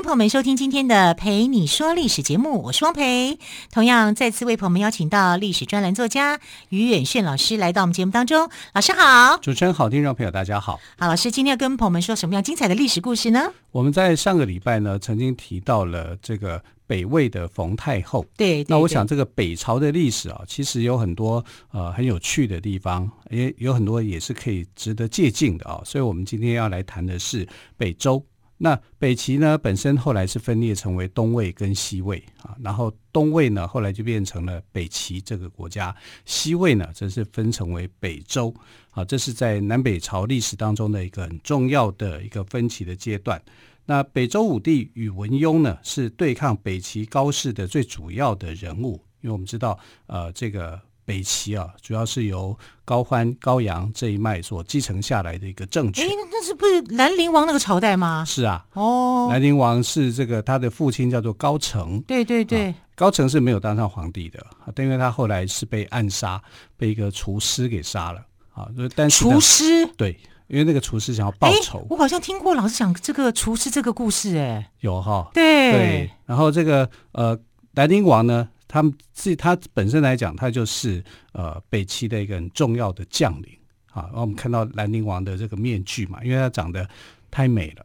迎朋友们收听今天的《陪你说历史》节目，我是汪培。同样再次为朋友们邀请到历史专栏作家于远炫老师来到我们节目当中。老师好，主持人好，听众朋友大家好。好，老师今天要跟朋友们说什么样精彩的历史故事呢？我们在上个礼拜呢，曾经提到了这个北魏的冯太后。对，对，对，那我想这个北朝的历史啊，其实有很多呃很有趣的地方，也有很多也是可以值得借鉴的啊。所以我们今天要来谈的是北周。那北齐呢，本身后来是分裂成为东魏跟西魏啊，然后东魏呢后来就变成了北齐这个国家，西魏呢则是分成为北周啊，这是在南北朝历史当中的一个很重要的一个分歧的阶段。那北周武帝宇文邕呢，是对抗北齐高氏的最主要的人物，因为我们知道，呃，这个。北齐啊，主要是由高欢、高阳这一脉所继承下来的一个政权。哎，那是不是兰陵王那个朝代吗？是啊，哦，兰陵王是这个他的父亲叫做高澄。对对对，啊、高澄是没有当上皇帝的，但因为他后来是被暗杀，被一个厨师给杀了啊。但是厨师对，因为那个厨师想要报仇。我好像听过老师讲这个厨师这个故事，哎，有哈、哦，对对。然后这个呃，兰陵王呢？他们自己他本身来讲，他就是呃北齐的一个很重要的将领啊。然后我们看到兰陵王的这个面具嘛，因为他长得太美了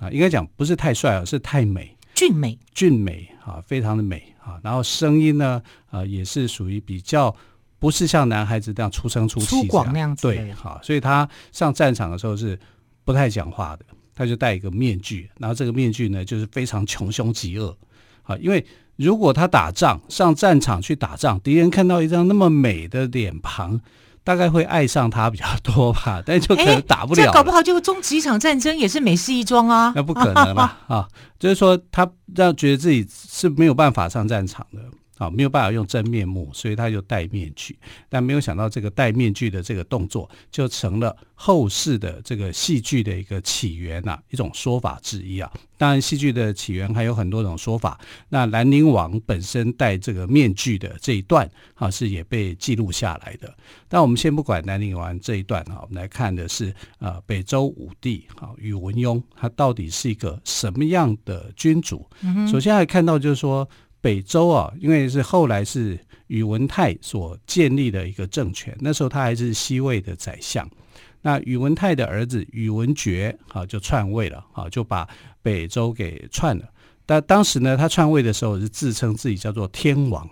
啊，应该讲不是太帅啊，是太美，俊美，俊美啊，非常的美啊。然后声音呢，呃也是属于比较不是像男孩子这样粗声粗气粗犷那样子，对，好，所以他上战场的时候是不太讲话的，他就戴一个面具，然后这个面具呢就是非常穷凶极恶啊，因为。如果他打仗上战场去打仗，敌人看到一张那么美的脸庞，大概会爱上他比较多吧，但就可能打不了。这搞不好就终极一场战争也是美事一桩啊！那不可能吧？啊，就是说他让觉得自己是没有办法上战场的。啊，没有办法用真面目，所以他就戴面具。但没有想到，这个戴面具的这个动作，就成了后世的这个戏剧的一个起源呐、啊，一种说法之一啊。当然，戏剧的起源还有很多种说法。那兰陵王本身戴这个面具的这一段，啊，是也被记录下来的。但我们先不管兰陵王这一段啊，我们来看的是呃北周武帝啊宇文邕，他到底是一个什么样的君主？嗯、首先来看到就是说。北周啊，因为是后来是宇文泰所建立的一个政权，那时候他还是西魏的宰相。那宇文泰的儿子宇文觉啊，就篡位了啊，就把北周给篡了。但当时呢，他篡位的时候是自称自己叫做天王，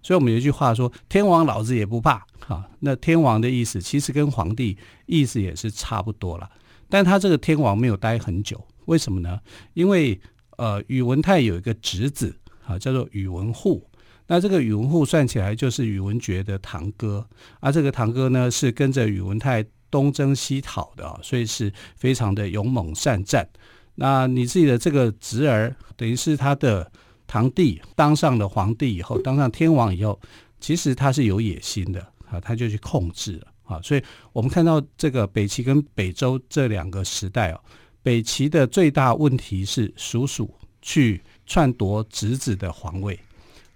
所以我们有一句话说：“天王老子也不怕。”哈，那天王的意思其实跟皇帝意思也是差不多了。但他这个天王没有待很久，为什么呢？因为呃，宇文泰有一个侄子。啊，叫做宇文护。那这个宇文护算起来就是宇文觉的堂哥，而、这个堂哥呢是跟着宇文泰东征西讨的，所以是非常的勇猛善战。那你自己的这个侄儿，等于是他的堂弟当上了皇帝以后，当上天王以后，其实他是有野心的啊，他就去控制了啊。所以我们看到这个北齐跟北周这两个时代哦，北齐的最大问题是叔叔去。篡夺侄子的皇位，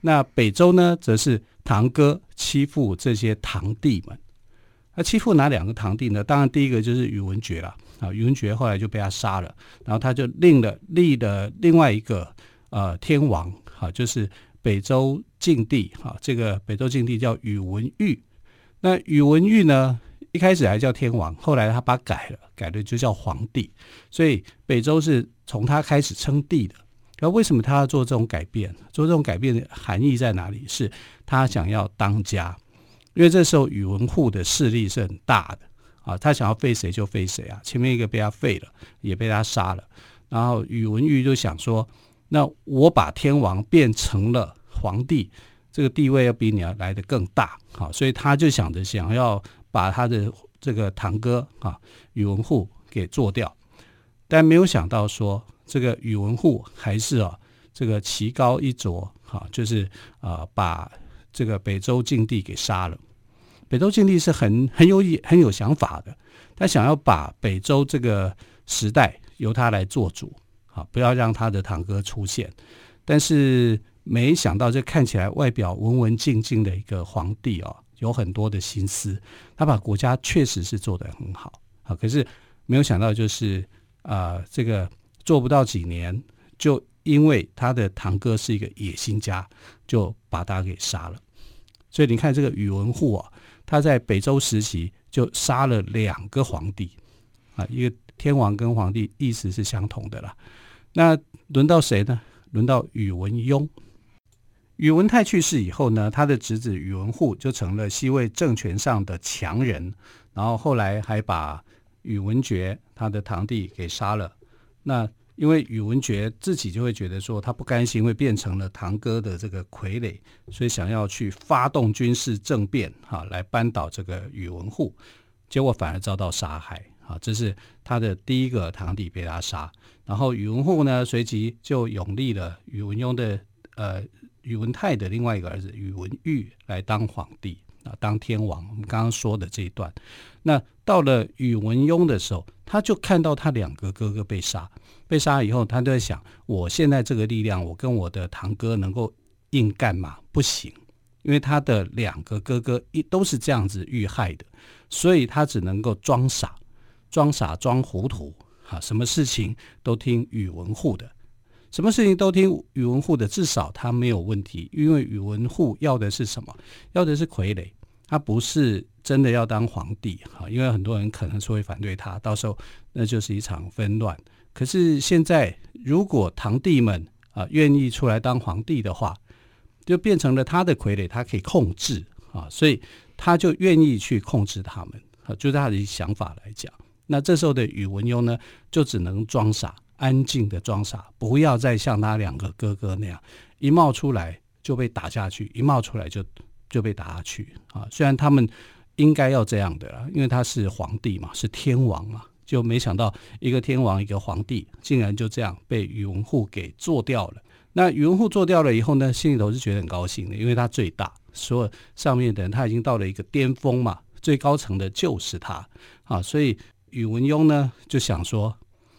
那北周呢，则是堂哥欺负这些堂弟们。那欺负哪两个堂弟呢？当然，第一个就是宇文觉了啊。宇文觉后来就被他杀了，然后他就另了立了另外一个呃天王，哈，就是北周静帝，哈，这个北周静帝叫宇文毓。那宇文毓呢，一开始还叫天王，后来他把改了，改了就叫皇帝。所以北周是从他开始称帝的。那为什么他要做这种改变？做这种改变的含义在哪里？是他想要当家，因为这时候宇文护的势力是很大的啊，他想要废谁就废谁啊。前面一个被他废了，也被他杀了，然后宇文毓就想说：那我把天王变成了皇帝，这个地位要比你要来得更大，好，所以他就想着想要把他的这个堂哥啊宇文护给做掉，但没有想到说。这个宇文护还是啊，这个棋高一着，哈，就是啊，把这个北周静帝给杀了。北周静帝是很很有很有想法的，他想要把北周这个时代由他来做主，啊，不要让他的堂哥出现。但是没想到，这看起来外表文文静静的一个皇帝哦，有很多的心思。他把国家确实是做得很好，啊，可是没有想到，就是啊、这个做不到几年，就因为他的堂哥是一个野心家，就把他给杀了。所以你看，这个宇文护啊，他在北周时期就杀了两个皇帝，啊，一个天王跟皇帝意思是相同的啦。那轮到谁呢？轮到宇文邕，宇文泰去世以后呢，他的侄子宇文护就成了西魏政权上的强人，然后后来还把宇文觉他的堂弟给杀了。那因为宇文觉自己就会觉得说他不甘心会变成了堂哥的这个傀儡，所以想要去发动军事政变，哈，来扳倒这个宇文护，结果反而遭到杀害。啊，这是他的第一个堂弟被他杀，然后宇文护呢，随即就拥立了宇文邕的呃宇文泰的另外一个儿子宇文毓来当皇帝啊，当天王。我们刚刚说的这一段，那到了宇文邕的时候，他就看到他两个哥哥被杀，被杀以后，他就在想，我现在这个力量，我跟我的堂哥能够硬干吗？不行，因为他的两个哥哥一都是这样子遇害的，所以他只能够装傻。装傻装糊涂，哈，什么事情都听宇文护的，什么事情都听宇文护的，至少他没有问题，因为宇文护要的是什么？要的是傀儡，他不是真的要当皇帝，哈，因为很多人可能是会反对他，到时候那就是一场纷乱。可是现在，如果堂弟们啊愿意出来当皇帝的话，就变成了他的傀儡，他可以控制啊，所以他就愿意去控制他们，啊，就他的想法来讲。那这时候的宇文邕呢，就只能装傻，安静的装傻，不要再像他两个哥哥那样，一冒出来就被打下去，一冒出来就就被打下去啊！虽然他们应该要这样的啦，因为他是皇帝嘛，是天王嘛，就没想到一个天王，一个皇帝，竟然就这样被宇文护给做掉了。那宇文护做掉了以后呢，心里头是觉得很高兴的，因为他最大，所有上面的人他已经到了一个巅峰嘛，最高层的就是他啊，所以。宇文邕呢就想说，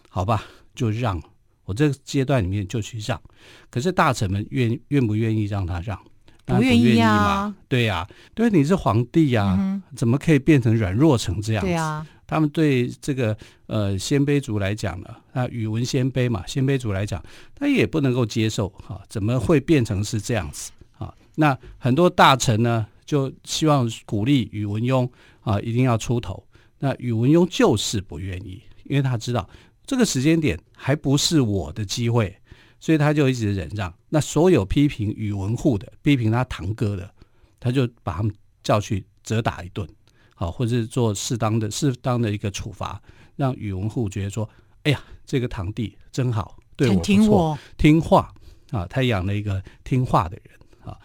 好吧，就让我这个阶段里面就去让，可是大臣们愿愿不愿意让他让？不愿意嘛？对呀、啊，对，你是皇帝呀、啊嗯，怎么可以变成软弱成这样子？对啊，他们对这个呃鲜卑族来讲呢，那宇文鲜卑嘛，鲜卑族来讲，他也不能够接受哈、啊，怎么会变成是这样子啊？那很多大臣呢就希望鼓励宇文邕啊，一定要出头。那宇文邕就是不愿意，因为他知道这个时间点还不是我的机会，所以他就一直忍让。那所有批评宇文护的、批评他堂哥的，他就把他们叫去责打一顿，好，或者是做适当的、适当的一个处罚，让宇文护觉得说：“哎呀，这个堂弟真好，对我不错，听我，听话啊，他养了一个听话的人啊，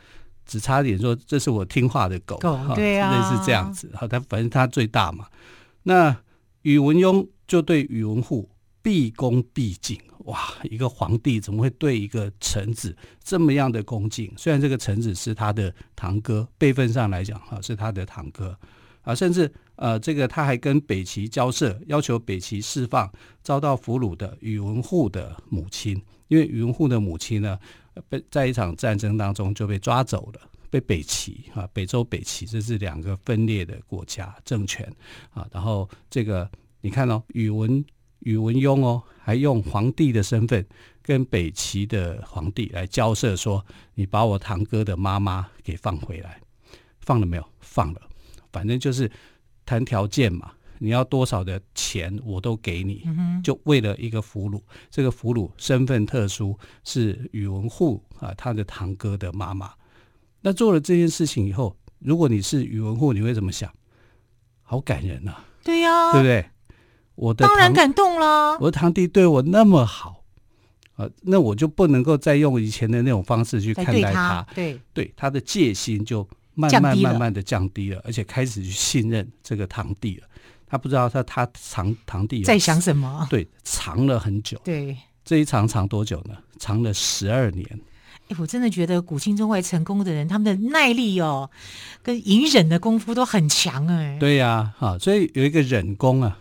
只差点说这是我听话的狗，狗对啊，类似这样子。好，他反正他最大嘛。”那宇文邕就对宇文护毕恭毕敬，哇！一个皇帝怎么会对一个臣子这么样的恭敬？虽然这个臣子是他的堂哥，辈分上来讲，哈，是他的堂哥啊，甚至呃，这个他还跟北齐交涉，要求北齐释放遭到俘虏的宇文护的母亲，因为宇文护的母亲呢，被在一场战争当中就被抓走了。被北齐啊，北周北齐，这是两个分裂的国家政权啊。然后这个你看哦，宇文宇文邕哦，还用皇帝的身份跟北齐的皇帝来交涉，说你把我堂哥的妈妈给放回来，放了没有？放了，反正就是谈条件嘛，你要多少的钱我都给你，就为了一个俘虏，这个俘虏身份特殊，是宇文护啊，他的堂哥的妈妈。那做了这件事情以后，如果你是宇文护，你会怎么想？好感人呐、啊！对呀，对不对？我的当然感动了。我的堂弟对我那么好，啊，那我就不能够再用以前的那种方式去看待他。对对，他的戒心就慢慢慢慢的降低了，而且开始去信任这个堂弟了。他不知道他他藏堂弟在想什么？对，藏了很久。对，这一藏藏多久呢？藏了十二年。哎，我真的觉得古今中外成功的人，他们的耐力哦，跟隐忍的功夫都很强哎。对呀，哈，所以有一个忍功啊，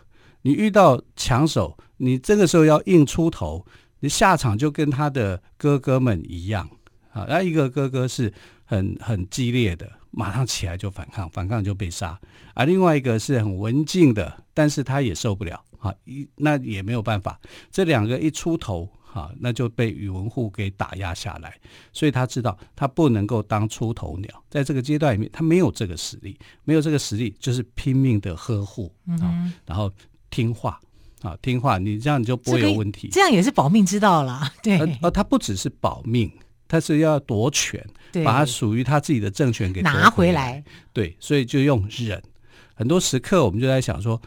你遇到强手，你这个时候要硬出头，你下场就跟他的哥哥们一样啊。那一个哥哥是很很激烈的，马上起来就反抗，反抗就被杀；而另外一个是很文静的，但是他也受不了啊，一那也没有办法，这两个一出头。啊，那就被宇文护给打压下来，所以他知道他不能够当出头鸟，在这个阶段里面，他没有这个实力，没有这个实力，就是拼命的呵护啊，然后听话啊，听话，你这样你就不会有问题，这样也是保命之道啦。对，而他不只是保命，他是要夺权，把他属于他自己的政权给拿回来。对，所以就用忍。很多时刻，我们就在想说，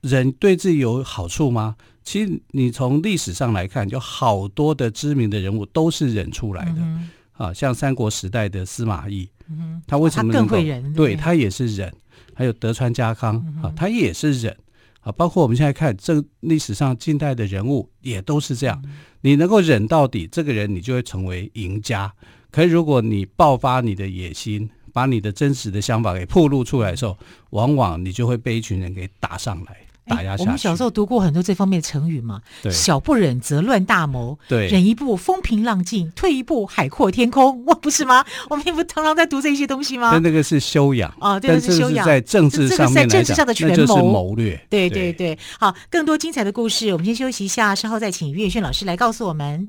忍对自己有好处吗？其实你从历史上来看，就好多的知名的人物都是忍出来的，嗯、啊，像三国时代的司马懿，嗯、他为什么更会忍，对，对他也是忍。还有德川家康、嗯、啊，他也是忍。啊，包括我们现在看这历史上近代的人物也都是这样。嗯、你能够忍到底，这个人你就会成为赢家。可是如果你爆发你的野心，把你的真实的想法给暴露出来的时候，往往你就会被一群人给打上来。打压下去。我们小时候读过很多这方面的成语嘛，对，小不忍则乱大谋，对，忍一步风平浪静，退一步海阔天空，哇，不是吗？我们不常常在读这些东西吗？但那个是修养啊，对，是修养。在政治上面来讲，这个在政治上的权谋，就是谋略。对对对，好，更多精彩的故事，我们先休息一下，稍后再请于远炫老师来告诉我们。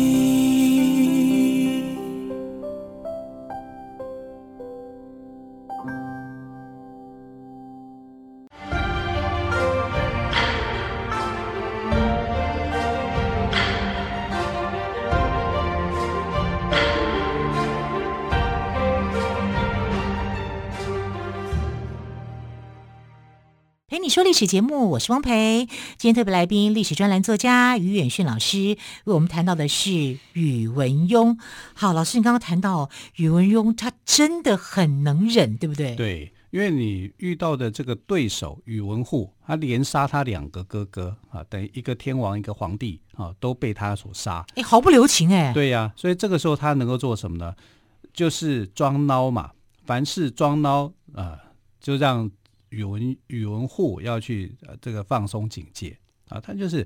说历史节目，我是汪培。今天特别来宾，历史专栏作家于远逊老师为我们谈到的是宇文邕。好，老师，你刚刚谈到宇文邕，他真的很能忍，对不对？对，因为你遇到的这个对手宇文护，他连杀他两个哥哥啊，等于一个天王，一个皇帝啊，都被他所杀。哎，毫不留情哎。对呀、啊，所以这个时候他能够做什么呢？就是装孬嘛，凡事装孬啊，就让。宇文宇文护要去呃这个放松警戒啊，他就是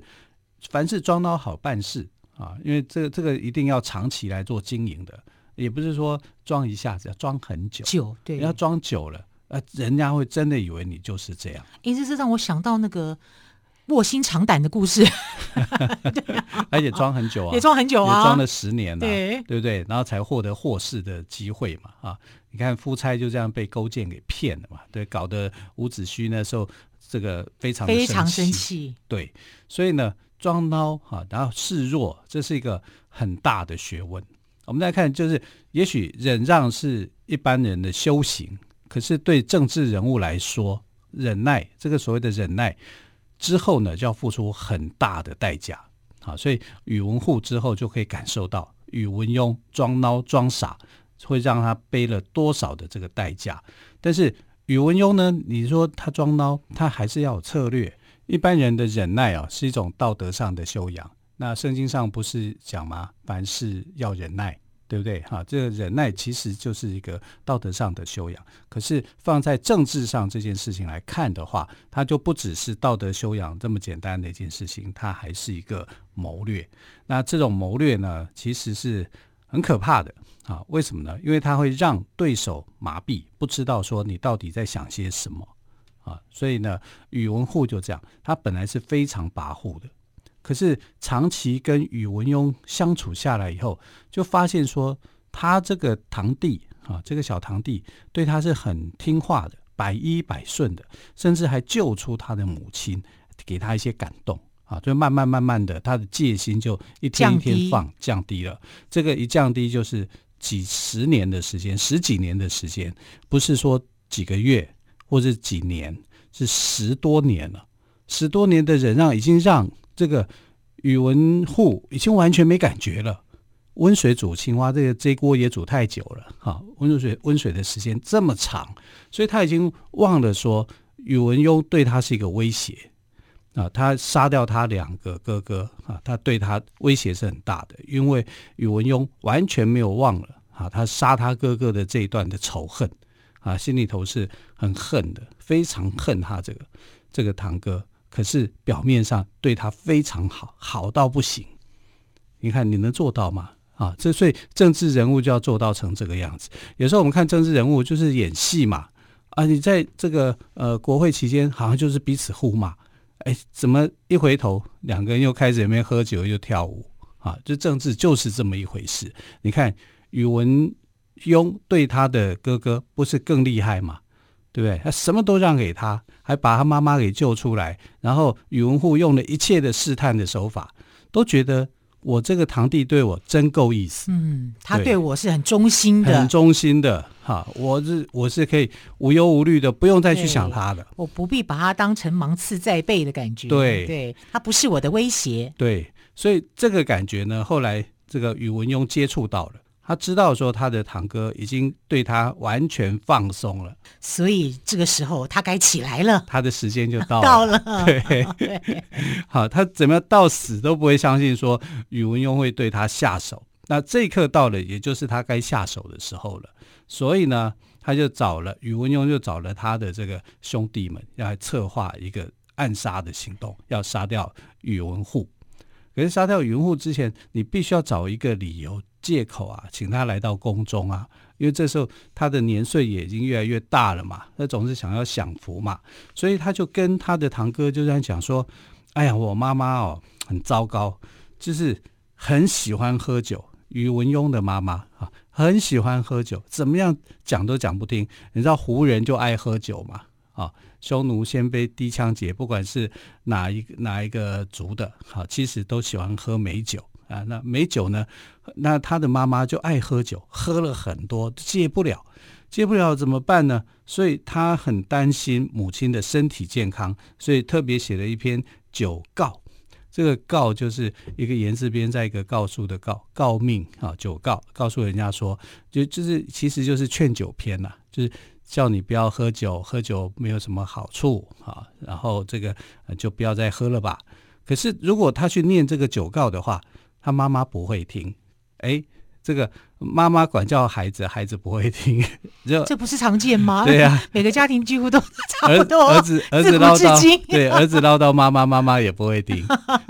凡事装到好办事啊，因为这个这个一定要长期来做经营的，也不是说装一下子，要装很久，久对，要装久了，呃，人家会真的以为你就是这样。哎，这是让我想到那个卧薪尝胆的故事，对啊、而且装很久啊，也装很久啊，也装了十年了、啊，对对不对？然后才获得获释的机会嘛，啊。你看夫差就这样被勾践给骗了嘛？对，搞得伍子胥那时候这个非常非常生气。对，所以呢，装孬哈，然后示弱，这是一个很大的学问。我们再看，就是也许忍让是一般人的修行，可是对政治人物来说，忍耐这个所谓的忍耐之后呢，就要付出很大的代价。好，所以宇文护之后就可以感受到宇文邕装孬装傻。会让他背了多少的这个代价？但是宇文邕呢？你说他装孬，他还是要有策略。一般人的忍耐啊，是一种道德上的修养。那圣经上不是讲吗？凡事要忍耐，对不对？哈，这个忍耐其实就是一个道德上的修养。可是放在政治上这件事情来看的话，它就不只是道德修养这么简单的一件事情，它还是一个谋略。那这种谋略呢，其实是很可怕的。啊，为什么呢？因为它会让对手麻痹，不知道说你到底在想些什么啊。所以呢，宇文护就这样，他本来是非常跋扈的，可是长期跟宇文邕相处下来以后，就发现说他这个堂弟啊，这个小堂弟对他是很听话的，百依百顺的，甚至还救出他的母亲，给他一些感动。啊，就慢慢慢慢的，他的戒心就一天一天放降低，了。这个一降低，就是几十年的时间，十几年的时间，不是说几个月或者几年，是十多年了。十多年的忍让，已经让这个宇文护已经完全没感觉了。温水煮青蛙，这个这锅也煮太久了，哈，温水温水的时间这么长，所以他已经忘了说宇文邕对他是一个威胁啊，他杀掉他两个哥哥啊，他对他威胁是很大的，因为宇文邕完全没有忘了啊，他杀他哥哥的这一段的仇恨啊，心里头是很恨的，非常恨他这个这个堂哥，可是表面上对他非常好，好到不行，你看你能做到吗？啊，这所以政治人物就要做到成这个样子。有时候我们看政治人物就是演戏嘛，啊，你在这个呃国会期间好像就是彼此互骂，哎，怎么一回头两个人又开始里面喝酒又跳舞啊？就政治就是这么一回事。你看宇文邕对他的哥哥不是更厉害吗？对不对？他什么都让给他，还把他妈妈给救出来，然后宇文护用了一切的试探的手法，都觉得。我这个堂弟对我真够意思，嗯，他对我是很忠心的，很忠心的哈。我是我是可以无忧无虑的，不用再去想他的，我不必把他当成芒刺在背的感觉。对，对，他不是我的威胁。对，所以这个感觉呢，后来这个宇文邕接触到了。他知道说他的堂哥已经对他完全放松了，所以这个时候他该起来了。他的时间就到了。到了，对，好，他怎么样到死都不会相信说宇文邕会对他下手。那这一刻到了，也就是他该下手的时候了。所以呢，他就找了宇文邕，就找了他的这个兄弟们，要来策划一个暗杀的行动，要杀掉宇文护。可是杀掉宇文护之前，你必须要找一个理由。借口啊，请他来到宫中啊，因为这时候他的年岁也已经越来越大了嘛，他总是想要享福嘛，所以他就跟他的堂哥就这样讲说：“哎呀，我妈妈哦很糟糕，就是很喜欢喝酒。宇文邕的妈妈啊，很喜欢喝酒，怎么样讲都讲不听。你知道胡人就爱喝酒嘛？啊，匈奴、鲜卑、氐羌、羯，不管是哪一哪一个族的，好，其实都喜欢喝美酒。”啊，那美酒呢？那他的妈妈就爱喝酒，喝了很多，戒不了，戒不了怎么办呢？所以他很担心母亲的身体健康，所以特别写了一篇酒告。这个告就是一个言字边，在一个告诉的告，告命啊，酒告，告诉人家说，就就是其实就是劝酒篇呐，就是叫你不要喝酒，喝酒没有什么好处啊，然后这个就不要再喝了吧。可是如果他去念这个酒告的话，他妈妈不会听，哎，这个妈妈管教孩子，孩子不会听，这这不是常见吗？对呀、啊，每个家庭几乎都差不多。儿子儿子唠叨，对，儿子唠叨，妈妈妈妈也不会听，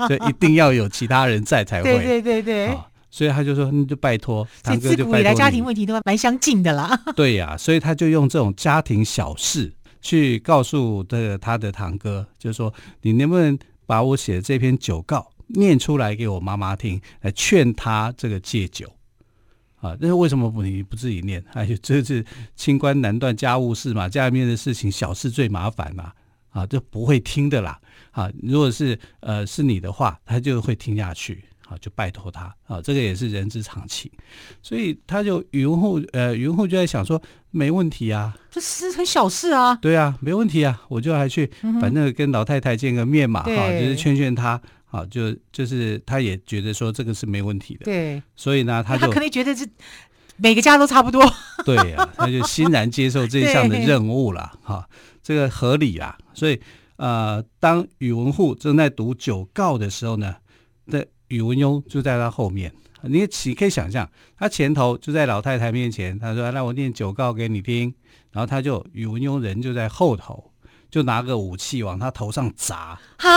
所以一定要有其他人在才会。对对对对、哦，所以他就说，那就拜托堂哥，就拜托你。自古以来家庭问题都蛮相近的啦。对呀、啊，所以他就用这种家庭小事去告诉这个他的堂哥，就是说，你能不能把我写的这篇酒告。念出来给我妈妈听，来劝她这个戒酒啊！那为什么不你不自己念？哎，这是清官难断家务事嘛，家里面的事情小事最麻烦嘛，啊，就不会听的啦啊！如果是呃是你的话，他就会听下去啊，就拜托他啊，这个也是人之常情，所以他就宇文护呃宇文护就在想说，没问题啊，这是很小事啊，对啊，没问题啊，我就还去，反正跟老太太见个面嘛，哈、就是劝劝他。好，就就是他也觉得说这个是没问题的，对，所以呢，他就他可能觉得这每个家都差不多，对呀、啊，他就欣然接受这一项的任务了，哈，这个合理啊。所以呃，当宇文护正在读九告的时候呢，那宇文邕就在他后面，你你可以想象，他前头就在老太太面前，他说：“让我念九告给你听。”然后他就宇文邕人就在后头，就拿个武器往他头上砸啊。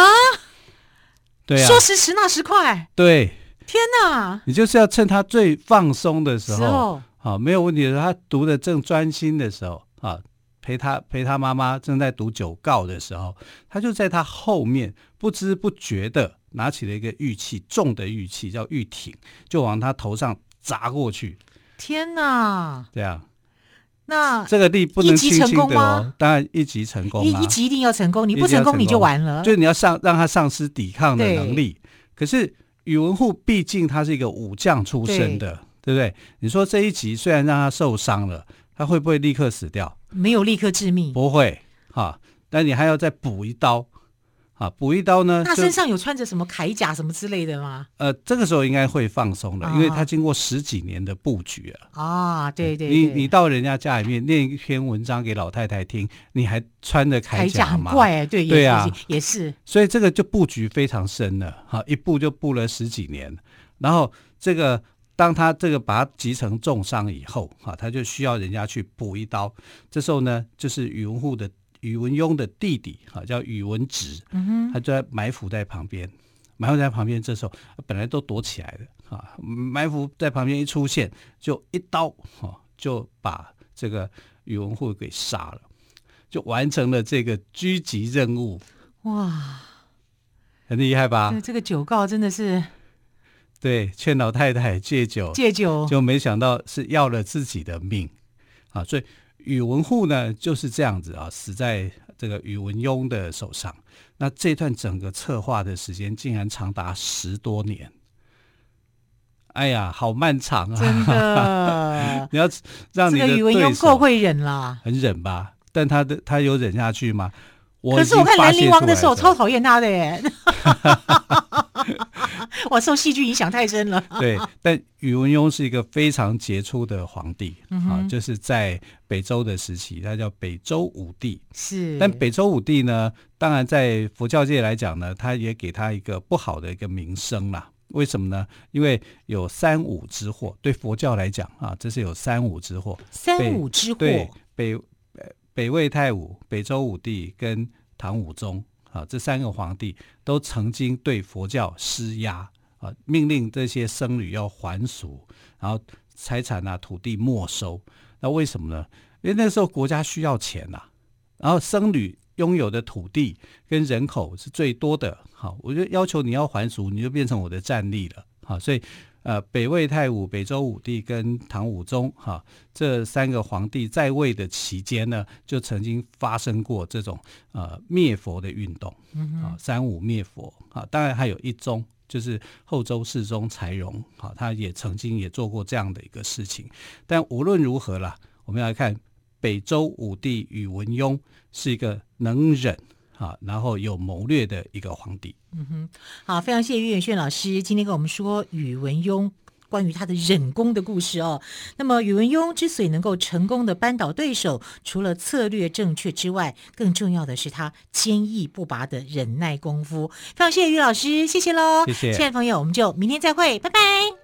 对啊，说时迟那时快，对，天哪！你就是要趁他最放松的时候，好、哦，没有问题的时候，他读的正专心的时候，啊、哦，陪他陪他妈妈正在读九告的时候，他就在他后面不知不觉的拿起了一个玉器，重的玉器叫玉挺，就往他头上砸过去。天哪！这样。那这个力不能轻轻的哦，当然一级成功，一一级一定要成功，你不成功你就完了。就你要上让他丧失抵抗的能力。可是宇文护毕竟他是一个武将出身的，对，对不对？你说这一级虽然让他受伤了，他会不会立刻死掉？没有立刻致命，不会哈。但你还要再补一刀。啊，补一刀呢？他身上有穿着什么铠甲什么之类的吗？呃，这个时候应该会放松了，哦、因为他经过十几年的布局啊。啊、哦，对对，对，你你到人家家里面念一篇文章给老太太听，你还穿着铠甲吗？很怪哎，对对啊，也是。所以这个就布局非常深了，哈，一布就布了十几年。然后这个当他这个把他击成重伤以后，哈，他就需要人家去补一刀。这时候呢，就是宇文护的。宇文邕的弟弟啊，叫宇文直，他就在埋伏在旁边，埋伏在旁边。这时候本来都躲起来的啊，埋伏在旁边一出现，就一刀哈，就把这个宇文护给杀了，就完成了这个狙击任务。哇，很厉害吧？这个酒告真的是，对，劝老太太戒酒，戒酒，就没想到是要了自己的命啊，所以。宇文护呢就是这样子啊，死在这个宇文邕的手上。那这段整个策划的时间竟然长达十多年，哎呀，好漫长啊！真的，你要让你的宇文邕够会忍啦，很忍吧？但他的他有忍下去吗？可是我看兰陵王的时候，超讨厌他的耶。我受戏剧影响太深了。对，但宇文邕是一个非常杰出的皇帝、嗯、啊，就是在北周的时期，他叫北周武帝。是，但北周武帝呢，当然在佛教界来讲呢，他也给他一个不好的一个名声啦。为什么呢？因为有三武之祸。对佛教来讲啊，这是有三武之祸。三武之祸，对，北北魏太武、北周武帝跟唐武宗。啊，这三个皇帝都曾经对佛教施压啊，命令这些僧侣要还俗，然后财产啊、土地没收。那为什么呢？因为那时候国家需要钱呐、啊，然后僧侣拥有的土地跟人口是最多的。好，我就要求你要还俗，你就变成我的战力了。好，所以。呃，北魏太武、北周武帝跟唐武宗，哈、啊，这三个皇帝在位的期间呢，就曾经发生过这种呃灭佛的运动，啊，三武灭佛，啊，当然还有一宗，就是后周世宗柴荣，啊，他也曾经也做过这样的一个事情。但无论如何啦，我们要来看北周武帝宇文邕是一个能忍。啊，然后有谋略的一个皇帝。嗯哼，好，非常谢谢于远炫老师今天跟我们说宇文邕关于他的忍功的故事哦。那么宇文邕之所以能够成功的扳倒对手，除了策略正确之外，更重要的是他坚毅不拔的忍耐功夫。非常谢谢于老师，谢谢喽，谢谢，亲爱的朋友，我们就明天再会，拜拜。